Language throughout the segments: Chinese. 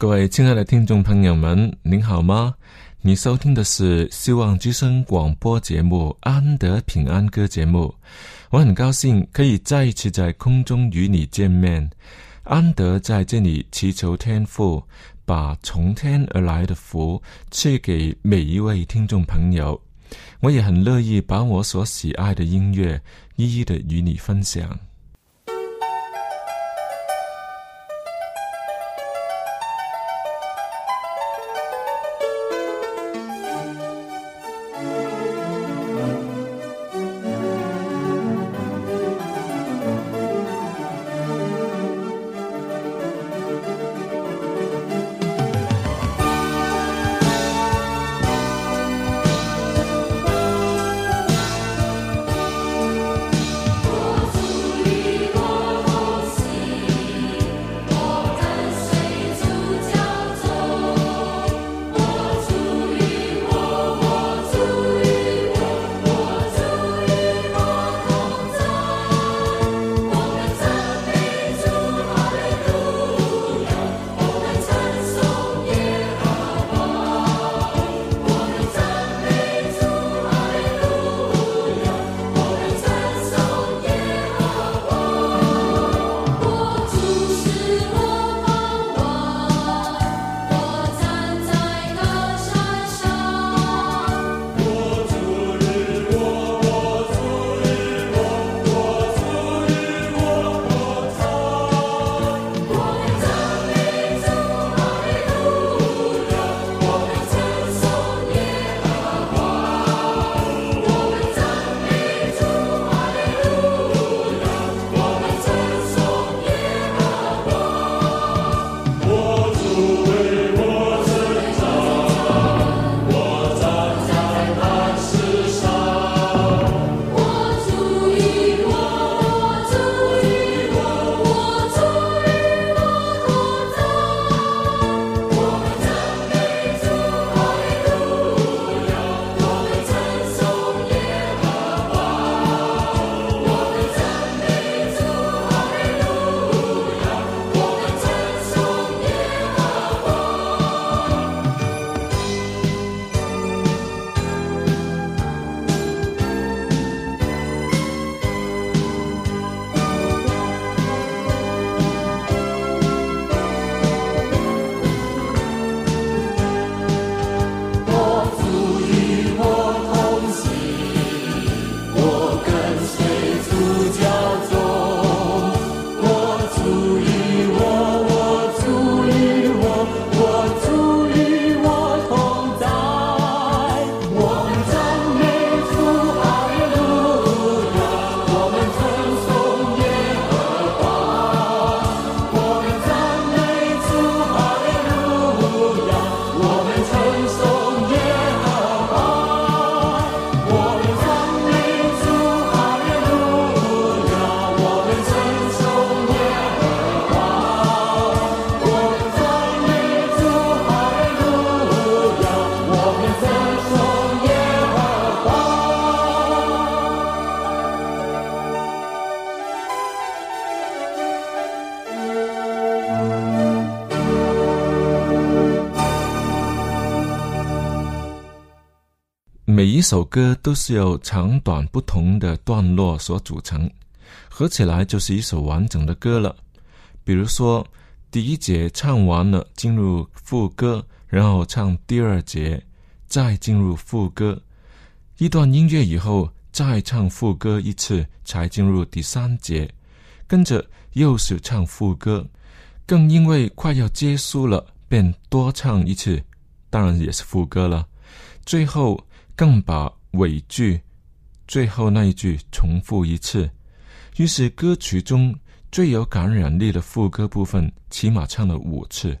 各位亲爱的听众朋友们，您好吗？你收听的是希望之声广播节目《安德平安歌》节目。我很高兴可以再一次在空中与你见面。安德在这里祈求天父把从天而来的福赐给每一位听众朋友。我也很乐意把我所喜爱的音乐一一的与你分享。每一首歌都是由长短不同的段落所组成，合起来就是一首完整的歌了。比如说，第一节唱完了，进入副歌，然后唱第二节，再进入副歌。一段音乐以后，再唱副歌一次，才进入第三节，跟着又是唱副歌。更因为快要结束了，便多唱一次，当然也是副歌了。最后。更把尾句最后那一句重复一次，于是歌曲中最有感染力的副歌部分起码唱了五次，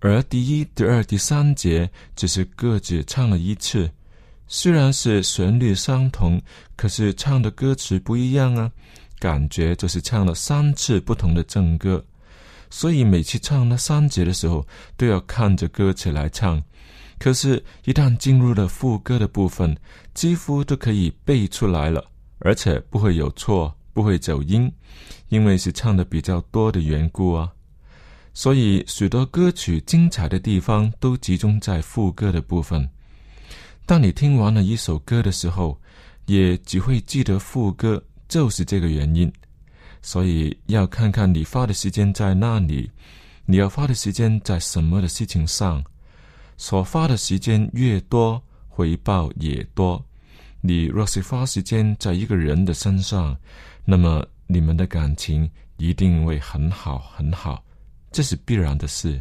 而第一、第二、第三节只是各自唱了一次。虽然是旋律相同，可是唱的歌词不一样啊，感觉就是唱了三次不同的正歌。所以每次唱那三节的时候，都要看着歌词来唱。可是，一旦进入了副歌的部分，几乎都可以背出来了，而且不会有错，不会走音，因为是唱的比较多的缘故啊。所以，许多歌曲精彩的地方都集中在副歌的部分。当你听完了一首歌的时候，也只会记得副歌，就是这个原因。所以，要看看你花的时间在哪里，你要花的时间在什么的事情上。所花的时间越多，回报也多。你若是花时间在一个人的身上，那么你们的感情一定会很好很好，这是必然的事。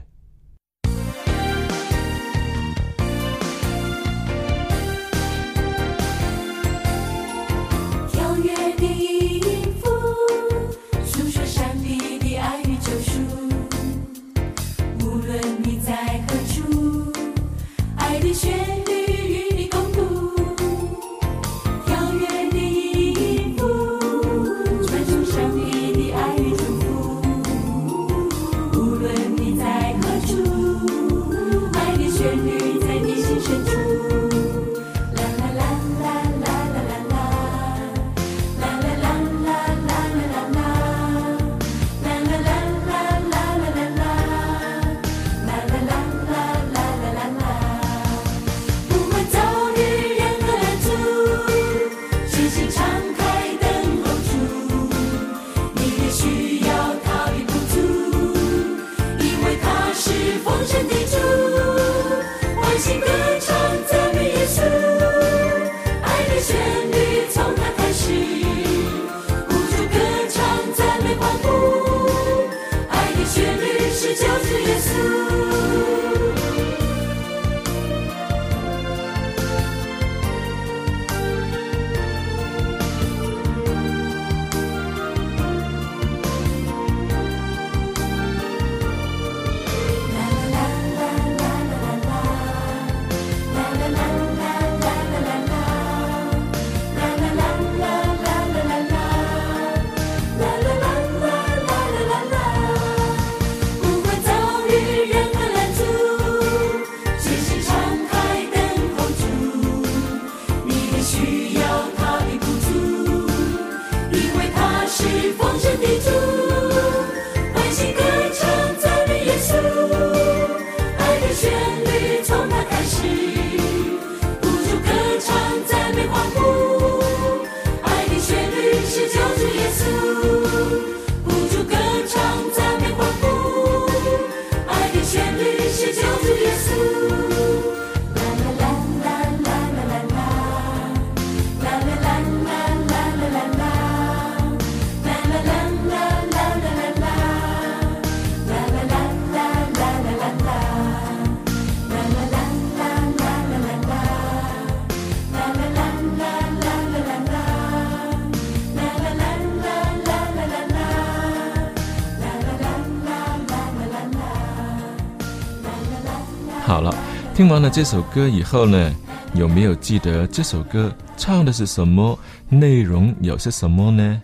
好了，听完了这首歌以后呢，有没有记得这首歌唱的是什么？内容有些什么呢？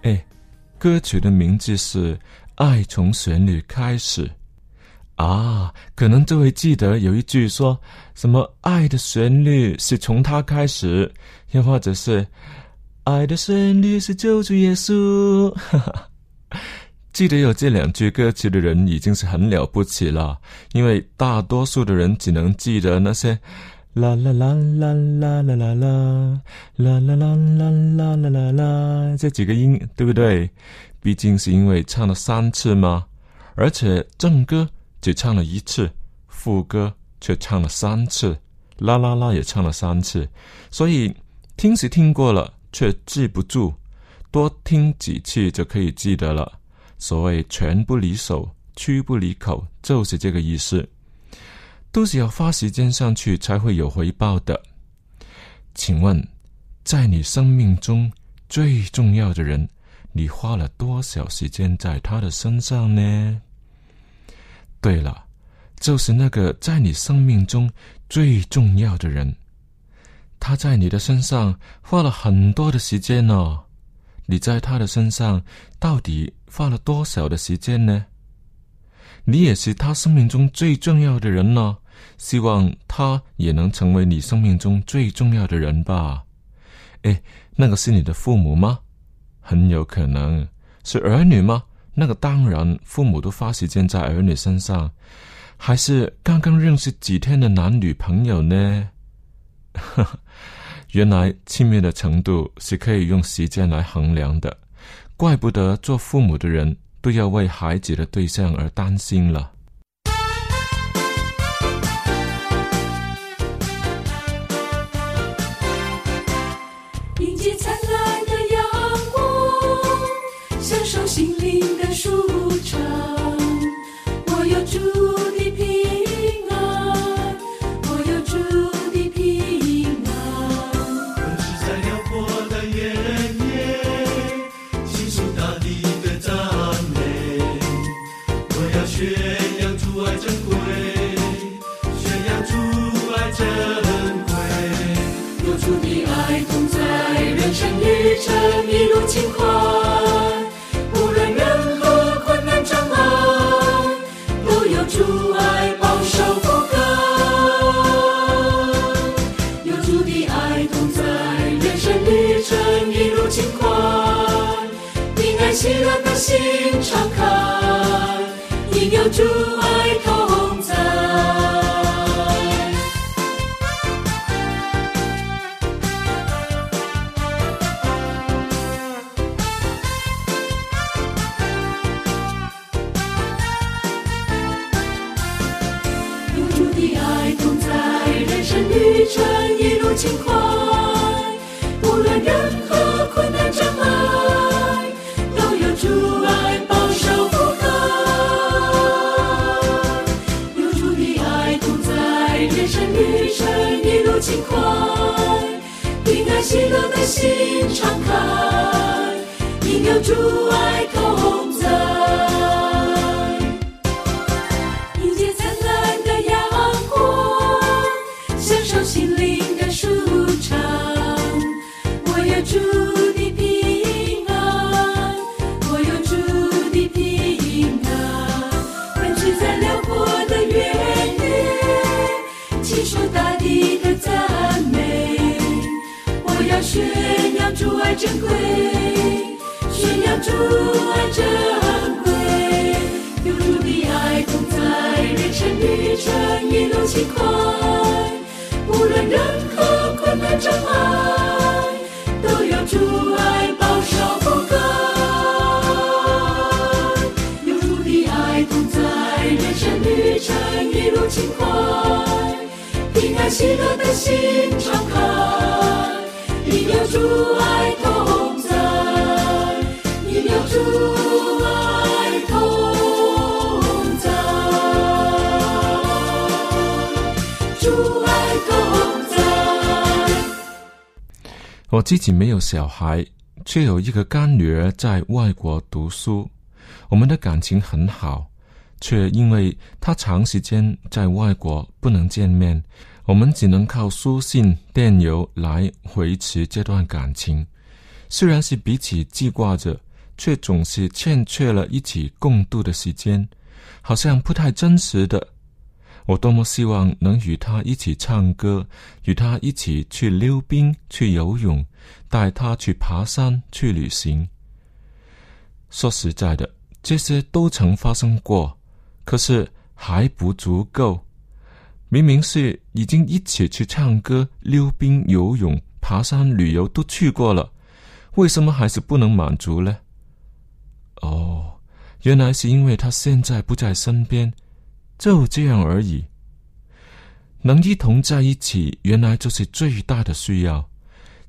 哎，歌曲的名字是《爱从旋律开始》啊，可能就会记得有一句说什么“爱的旋律是从它开始”，又或者是“爱的旋律是救主耶稣”。记得有这两句歌词的人已经是很了不起了，因为大多数的人只能记得那些啦啦啦啦啦啦啦啦啦啦啦啦啦啦啦啦，这几个音对不对？毕竟是因为唱了三次嘛，而且正歌只唱了一次，副歌却唱了三次，啦啦啦也唱了三次，所以听是听过了，却记不住，多听几次就可以记得了。所谓拳不离手，屈不离口，就是这个意思。都是要花时间上去才会有回报的。请问，在你生命中最重要的人，你花了多少时间在他的身上呢？对了，就是那个在你生命中最重要的人，他在你的身上花了很多的时间呢。你在他的身上到底花了多少的时间呢？你也是他生命中最重要的人呢。希望他也能成为你生命中最重要的人吧。哎，那个是你的父母吗？很有可能是儿女吗？那个当然，父母都花时间在儿女身上。还是刚刚认识几天的男女朋友呢？原来亲密的程度是可以用时间来衡量的。怪不得做父母的人都要为孩子的对象而担心了。心敞开，应有主爱同珍贵，宣扬主爱珍贵，有主的爱同在，人生旅程一路轻快，无论任何困难障碍，都有主爱保守覆盖。有主的爱同在，人生旅程一路轻快，平安喜乐的心敞开。你有主爱我自己没有小孩，却有一个干女儿在外国读书。我们的感情很好，却因为她长时间在外国不能见面。我们只能靠书信、电邮来维持这段感情。虽然是彼此记挂着，却总是欠缺了一起共度的时间，好像不太真实的。我多么希望能与他一起唱歌，与他一起去溜冰、去游泳，带他去爬山、去旅行。说实在的，这些都曾发生过，可是还不足够。明明是已经一起去唱歌、溜冰、游泳、爬山、旅游都去过了，为什么还是不能满足呢？哦，原来是因为他现在不在身边，就这样而已。能一同在一起，原来就是最大的需要。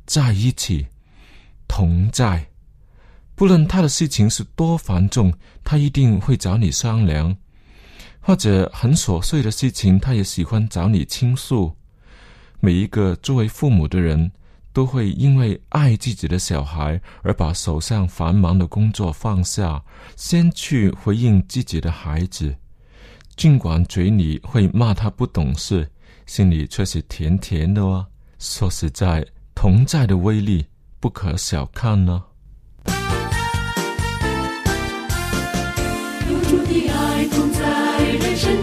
在一起，同在，不论他的事情是多繁重，他一定会找你商量。或者很琐碎的事情，他也喜欢找你倾诉。每一个作为父母的人，都会因为爱自己的小孩而把手上繁忙的工作放下，先去回应自己的孩子。尽管嘴里会骂他不懂事，心里却是甜甜的哦。说实在，同在的威力不可小看呢。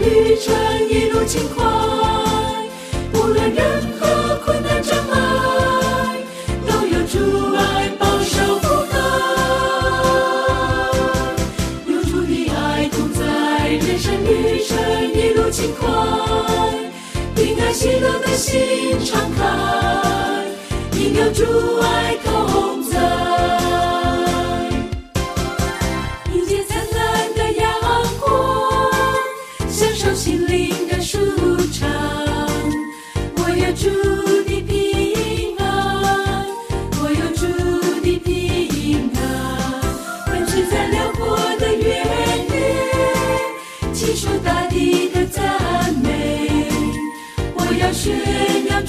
旅程一路轻快，无论任何困难喜乐的心敞开，因有主爱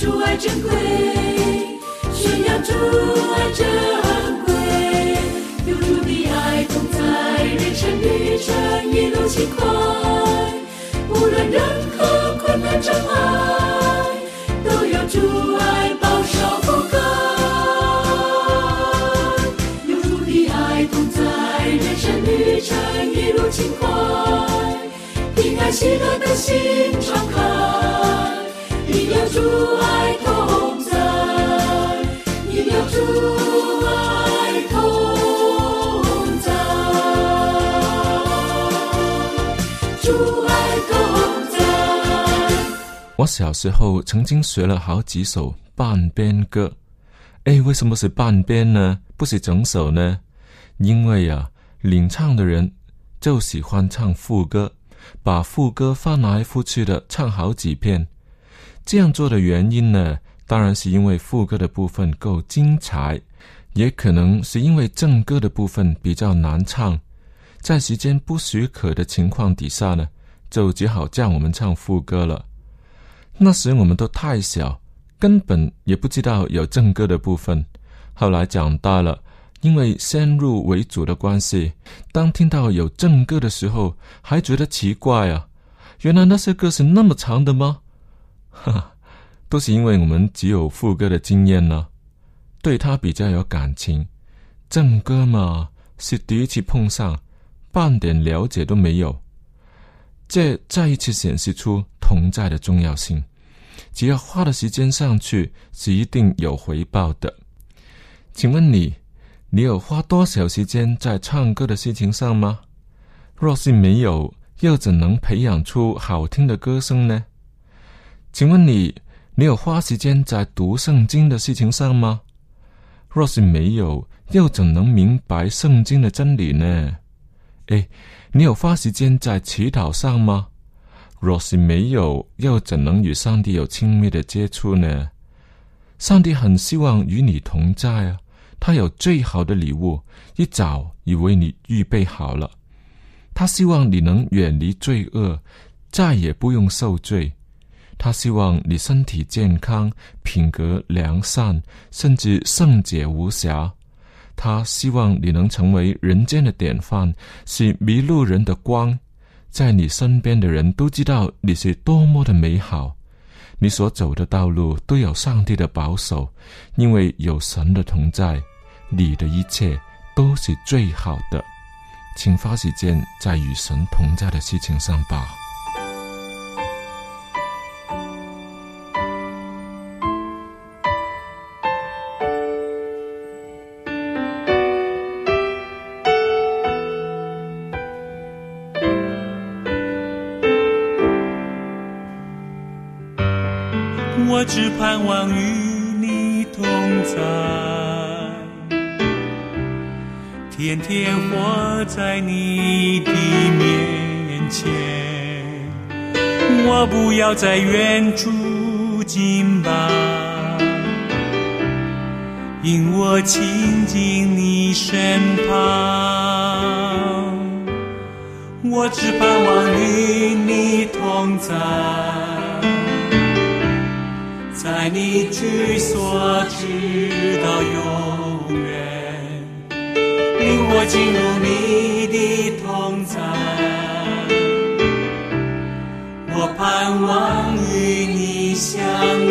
主爱珍贵，宣扬主爱珍贵，有主的爱同在，人生旅程一路轻快，无论任何困难障碍，都有主爱保守覆盖。有主的爱同在，人生旅程一路轻快，平安喜乐的心敞开。我小时候曾经学了好几首半边歌，哎，为什么是半边呢？不是整首呢？因为啊，领唱的人就喜欢唱副歌，把副歌翻来覆去的唱好几遍。这样做的原因呢，当然是因为副歌的部分够精彩，也可能是因为正歌的部分比较难唱。在时间不许可的情况底下呢，就只好叫我们唱副歌了。那时我们都太小，根本也不知道有正歌的部分。后来长大了，因为先入为主的关系，当听到有正歌的时候，还觉得奇怪啊，原来那些歌是那么长的吗？哈，都是因为我们只有副歌的经验呢，对他比较有感情。正歌嘛，是第一次碰上，半点了解都没有。这再一次显示出同在的重要性。只要花的时间上去，是一定有回报的。请问你，你有花多少时间在唱歌的事情上吗？若是没有，又怎能培养出好听的歌声呢？请问你，你有花时间在读圣经的事情上吗？若是没有，又怎能明白圣经的真理呢？哎，你有花时间在祈祷上吗？若是没有，又怎能与上帝有亲密的接触呢？上帝很希望与你同在啊！他有最好的礼物，一早已为你预备好了。他希望你能远离罪恶，再也不用受罪。他希望你身体健康、品格良善，甚至圣洁无瑕。他希望你能成为人间的典范，是迷路人的光，在你身边的人都知道你是多么的美好。你所走的道路都有上帝的保守，因为有神的同在，你的一切都是最好的。请花时间在与神同在的事情上吧。在你的面前。我不要在远处敬拜，因我亲近你身旁。我只盼望与你同在。在你居所直到永远，我进入你的同在。我盼望与你相依，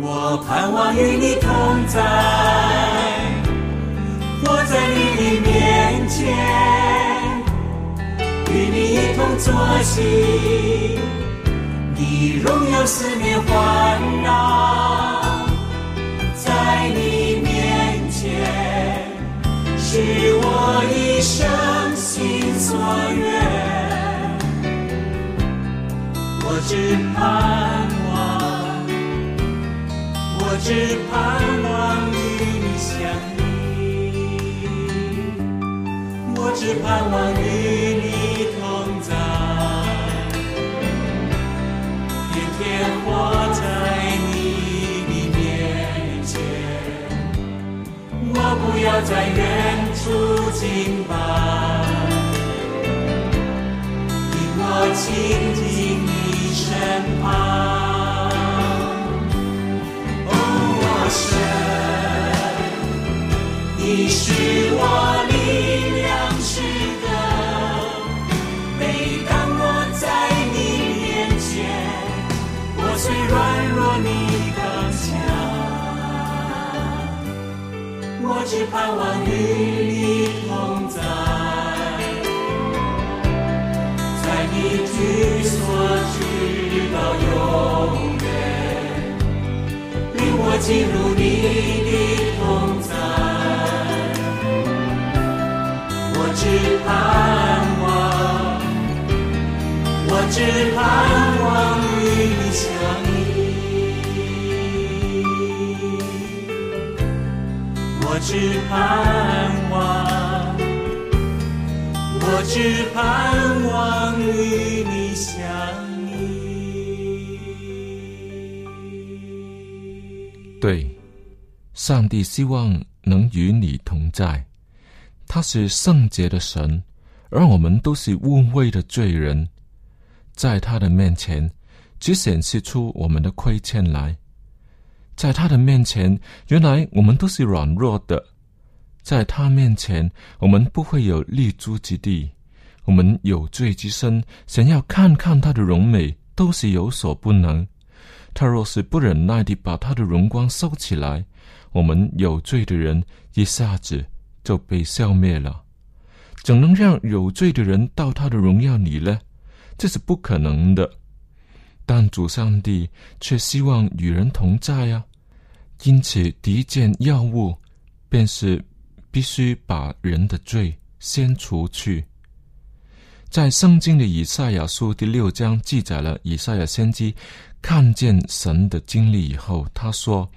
我盼望与你同在，我在你的面前，与你一同作戏。你荣耀四面环绕，在你是我一生心所愿。我只盼望，我只盼望与你相依，我只盼望与你同在。天天活在不要在远处敬拜，因我亲近你身旁。哦，我神，你是我力量是的，每当我在你面前。我虽软弱，你我只盼望与你同在，在你居所直到永远，领我进入你的同在，我只盼望。我只盼望与你相依，我只盼望，我只盼望与你相依。对，上帝希望能与你同在，他是圣洁的神，而我们都是污秽的罪人。在他的面前，只显示出我们的亏欠来。在他的面前，原来我们都是软弱的。在他面前，我们不会有立足之地。我们有罪之身，想要看看他的荣美，都是有所不能。他若是不忍耐地把他的荣光收起来，我们有罪的人一下子就被消灭了。怎能让有罪的人到他的荣耀里呢？这是不可能的，但主上帝却希望与人同在呀。因此，第一件要务便是必须把人的罪先除去。在圣经的以赛亚书第六章记载了以赛亚先知看见神的经历以后，他说：“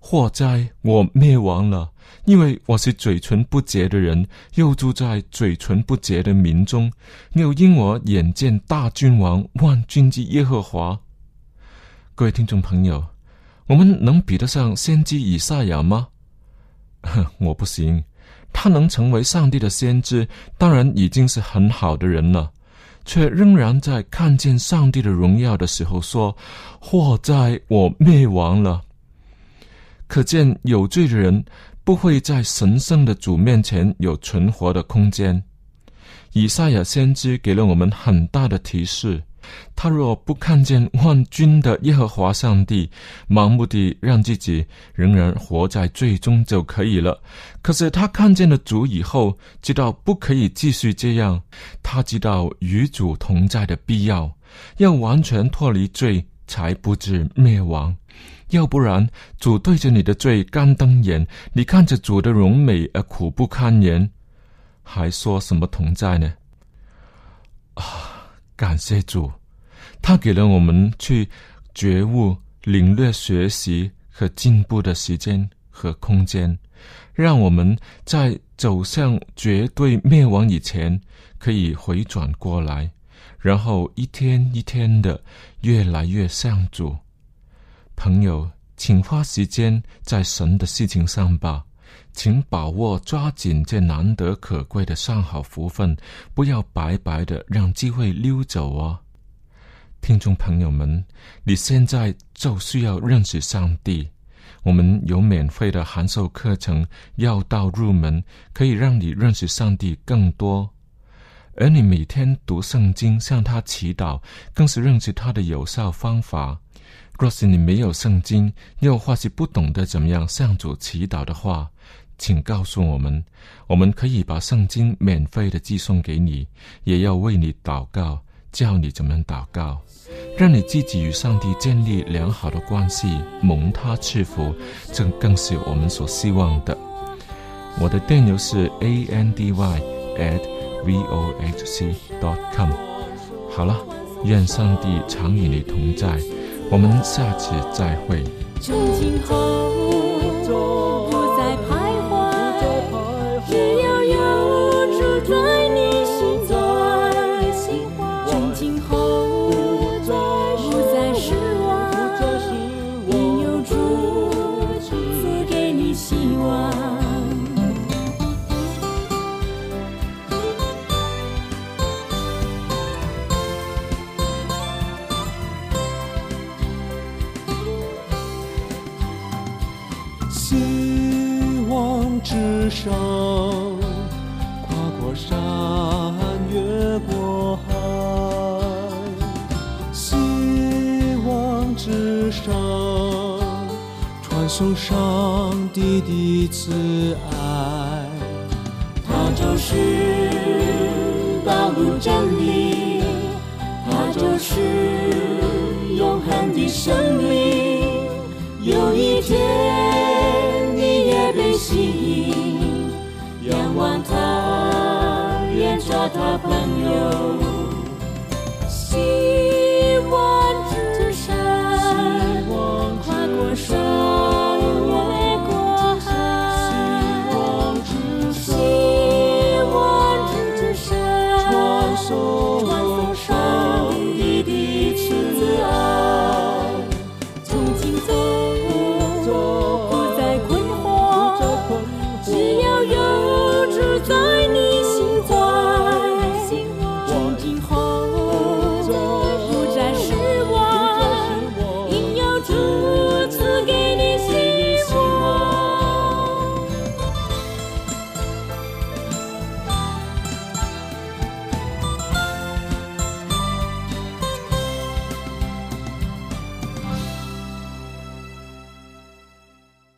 祸灾，我灭亡了！”因为我是嘴唇不洁的人，又住在嘴唇不洁的民中，又因我眼见大君王万军之耶和华。各位听众朋友，我们能比得上先知以赛亚吗？我不行。他能成为上帝的先知，当然已经是很好的人了，却仍然在看见上帝的荣耀的时候说：“祸在，我灭亡了。”可见有罪的人。不会在神圣的主面前有存活的空间。以赛亚先知给了我们很大的提示：他若不看见万军的耶和华上帝，盲目的让自己仍然活在最终就可以了。可是他看见了主以后，知道不可以继续这样。他知道与主同在的必要，要完全脱离罪，才不致灭亡。要不然，主对着你的罪干瞪眼，你看着主的荣美而苦不堪言，还说什么同在呢？啊，感谢主，他给了我们去觉悟、领略、学习和进步的时间和空间，让我们在走向绝对灭亡以前可以回转过来，然后一天一天的越来越像主。朋友，请花时间在神的事情上吧。请把握、抓紧这难得可贵的上好福分，不要白白的让机会溜走哦。听众朋友们，你现在就需要认识上帝。我们有免费的函授课程，要道入门，可以让你认识上帝更多。而你每天读圣经、向他祈祷，更是认识他的有效方法。若是你没有圣经，又或是不懂得怎么样向主祈祷的话，请告诉我们，我们可以把圣经免费的寄送给你，也要为你祷告，教你怎么祷告，让你自己与上帝建立良好的关系，蒙他赐福，这更是我们所希望的。我的电邮是 a n d y at v o h c dot com。好了，愿上帝常与你同在，我们下次再会。慈爱。它就是道路真理，它就是永恒的生命。有一天你也被吸引，仰望他，愿做他朋友。